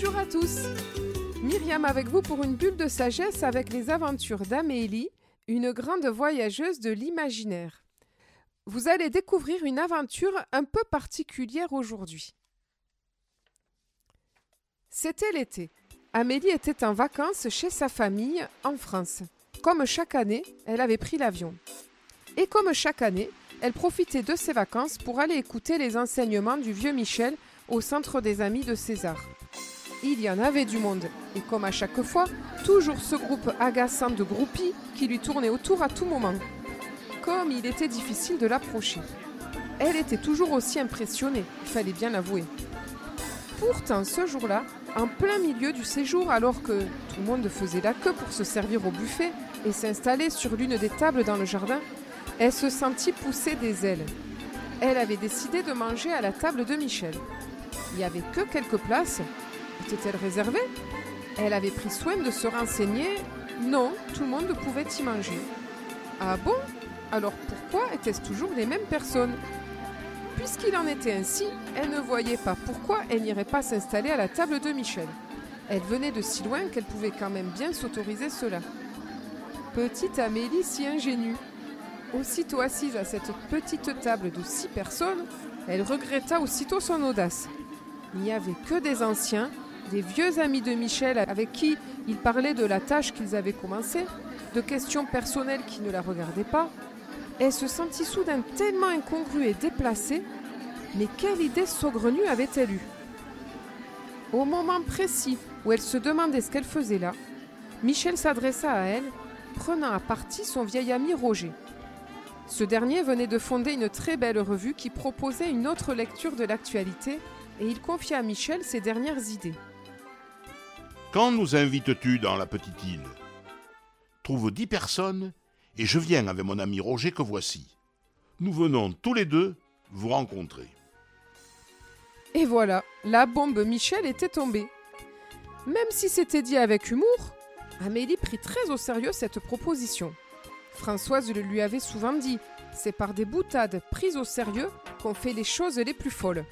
Bonjour à tous Myriam avec vous pour une bulle de sagesse avec les aventures d'Amélie, une grande voyageuse de l'imaginaire. Vous allez découvrir une aventure un peu particulière aujourd'hui. C'était l'été. Amélie était en vacances chez sa famille en France. Comme chaque année, elle avait pris l'avion. Et comme chaque année, elle profitait de ses vacances pour aller écouter les enseignements du vieux Michel au centre des amis de César. Il y en avait du monde, et comme à chaque fois, toujours ce groupe agaçant de groupies qui lui tournait autour à tout moment. Comme il était difficile de l'approcher. Elle était toujours aussi impressionnée, il fallait bien l'avouer. Pourtant, ce jour-là, en plein milieu du séjour, alors que tout le monde faisait la queue pour se servir au buffet et s'installer sur l'une des tables dans le jardin, elle se sentit pousser des ailes. Elle avait décidé de manger à la table de Michel. Il n'y avait que quelques places. Était-elle réservée? Elle avait pris soin de se renseigner. Non, tout le monde pouvait y manger. Ah bon? Alors pourquoi étaient-ce toujours les mêmes personnes? Puisqu'il en était ainsi, elle ne voyait pas pourquoi elle n'irait pas s'installer à la table de Michel. Elle venait de si loin qu'elle pouvait quand même bien s'autoriser cela. Petite Amélie si ingénue. Aussitôt assise à cette petite table de six personnes, elle regretta aussitôt son audace. Il n'y avait que des anciens, des vieux amis de Michel avec qui il parlait de la tâche qu'ils avaient commencée, de questions personnelles qui ne la regardaient pas. Elle se sentit soudain tellement incongrue et déplacée. Mais quelle idée saugrenue avait-elle eue? Au moment précis où elle se demandait ce qu'elle faisait là, Michel s'adressa à elle, prenant à partie son vieil ami Roger. Ce dernier venait de fonder une très belle revue qui proposait une autre lecture de l'actualité et il confia à Michel ses dernières idées. Quand nous invites-tu dans la petite île? Trouve dix personnes et je viens avec mon ami Roger que voici. Nous venons tous les deux vous rencontrer. Et voilà, la bombe Michel était tombée. Même si c'était dit avec humour, Amélie prit très au sérieux cette proposition. Françoise le lui avait souvent dit, c'est par des boutades prises au sérieux qu'on fait les choses les plus folles.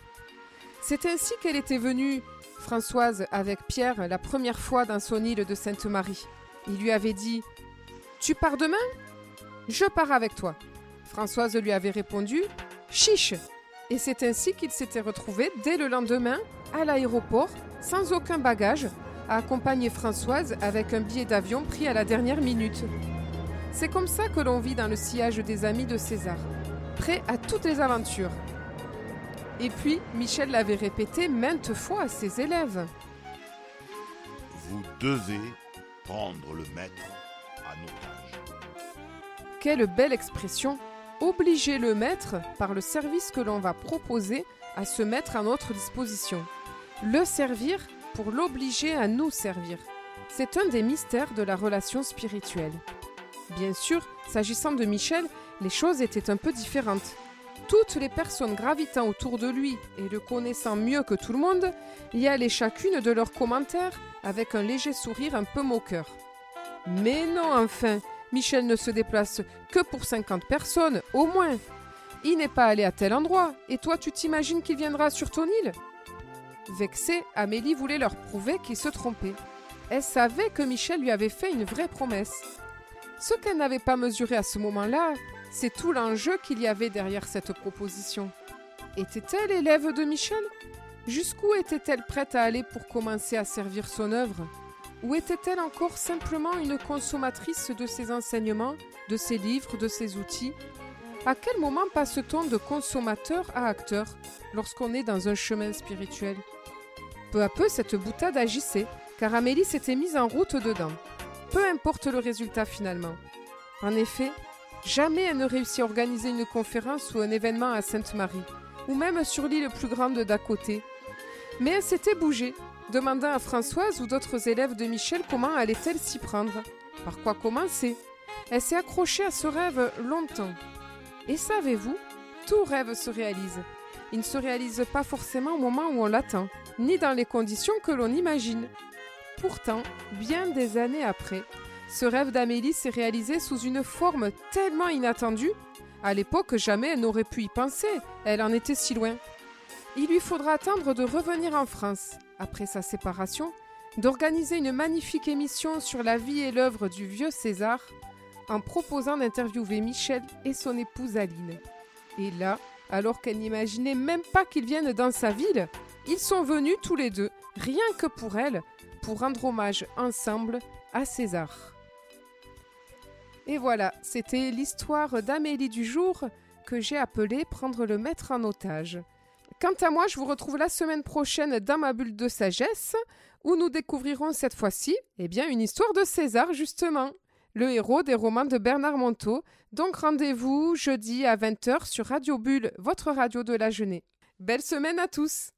C'est ainsi qu'elle était venue, Françoise, avec Pierre, la première fois dans son île de Sainte-Marie. Il lui avait dit Tu pars demain? Je pars avec toi. Françoise lui avait répondu Chiche Et c'est ainsi qu'ils s'étaient retrouvés dès le lendemain à l'aéroport, sans aucun bagage, à accompagner Françoise avec un billet d'avion pris à la dernière minute. C'est comme ça que l'on vit dans le sillage des amis de César, prêt à toutes les aventures. Et puis, Michel l'avait répété maintes fois à ses élèves. Vous devez prendre le maître à otage. Quelle belle expression Obliger le maître par le service que l'on va proposer à se mettre à notre disposition. Le servir pour l'obliger à nous servir. C'est un des mystères de la relation spirituelle. Bien sûr, s'agissant de Michel, les choses étaient un peu différentes. Toutes les personnes gravitant autour de lui et le connaissant mieux que tout le monde y allaient chacune de leurs commentaires avec un léger sourire un peu moqueur. Mais non, enfin, Michel ne se déplace que pour 50 personnes, au moins. Il n'est pas allé à tel endroit, et toi tu t'imagines qu'il viendra sur ton île? Vexée, Amélie voulait leur prouver qu'il se trompait. Elle savait que Michel lui avait fait une vraie promesse. Ce qu'elle n'avait pas mesuré à ce moment-là, c'est tout l'enjeu qu'il y avait derrière cette proposition. Était-elle élève de Michel? Jusqu'où était-elle prête à aller pour commencer à servir son œuvre? Ou était-elle encore simplement une consommatrice de ses enseignements, de ses livres, de ses outils? À quel moment passe-t-on de consommateur à acteur lorsqu'on est dans un chemin spirituel? Peu à peu, cette boutade agissait, car Amélie s'était mise en route dedans. Peu importe le résultat finalement. En effet, Jamais elle ne réussit à organiser une conférence ou un événement à Sainte-Marie, ou même sur l'île plus grande d'à côté. Mais elle s'était bougée, demandant à Françoise ou d'autres élèves de Michel comment allait-elle s'y prendre, par quoi commencer? Elle s'est accrochée à ce rêve longtemps. Et savez-vous, tout rêve se réalise. Il ne se réalise pas forcément au moment où on l'attend, ni dans les conditions que l'on imagine. Pourtant, bien des années après, ce rêve d'Amélie s'est réalisé sous une forme tellement inattendue. À l'époque, jamais elle n'aurait pu y penser, elle en était si loin. Il lui faudra attendre de revenir en France, après sa séparation, d'organiser une magnifique émission sur la vie et l'œuvre du vieux César en proposant d'interviewer Michel et son épouse Aline. Et là, alors qu'elle n'imaginait même pas qu'ils viennent dans sa ville, ils sont venus tous les deux, rien que pour elle, pour rendre hommage ensemble à César. Et voilà, c'était l'histoire d'Amélie du jour que j'ai appelée Prendre le maître en otage. Quant à moi, je vous retrouve la semaine prochaine dans ma bulle de sagesse, où nous découvrirons cette fois-ci eh bien, une histoire de César, justement, le héros des romans de Bernard Monteau. Donc rendez-vous jeudi à 20h sur Radio Bulle, votre radio de la jeunesse. Belle semaine à tous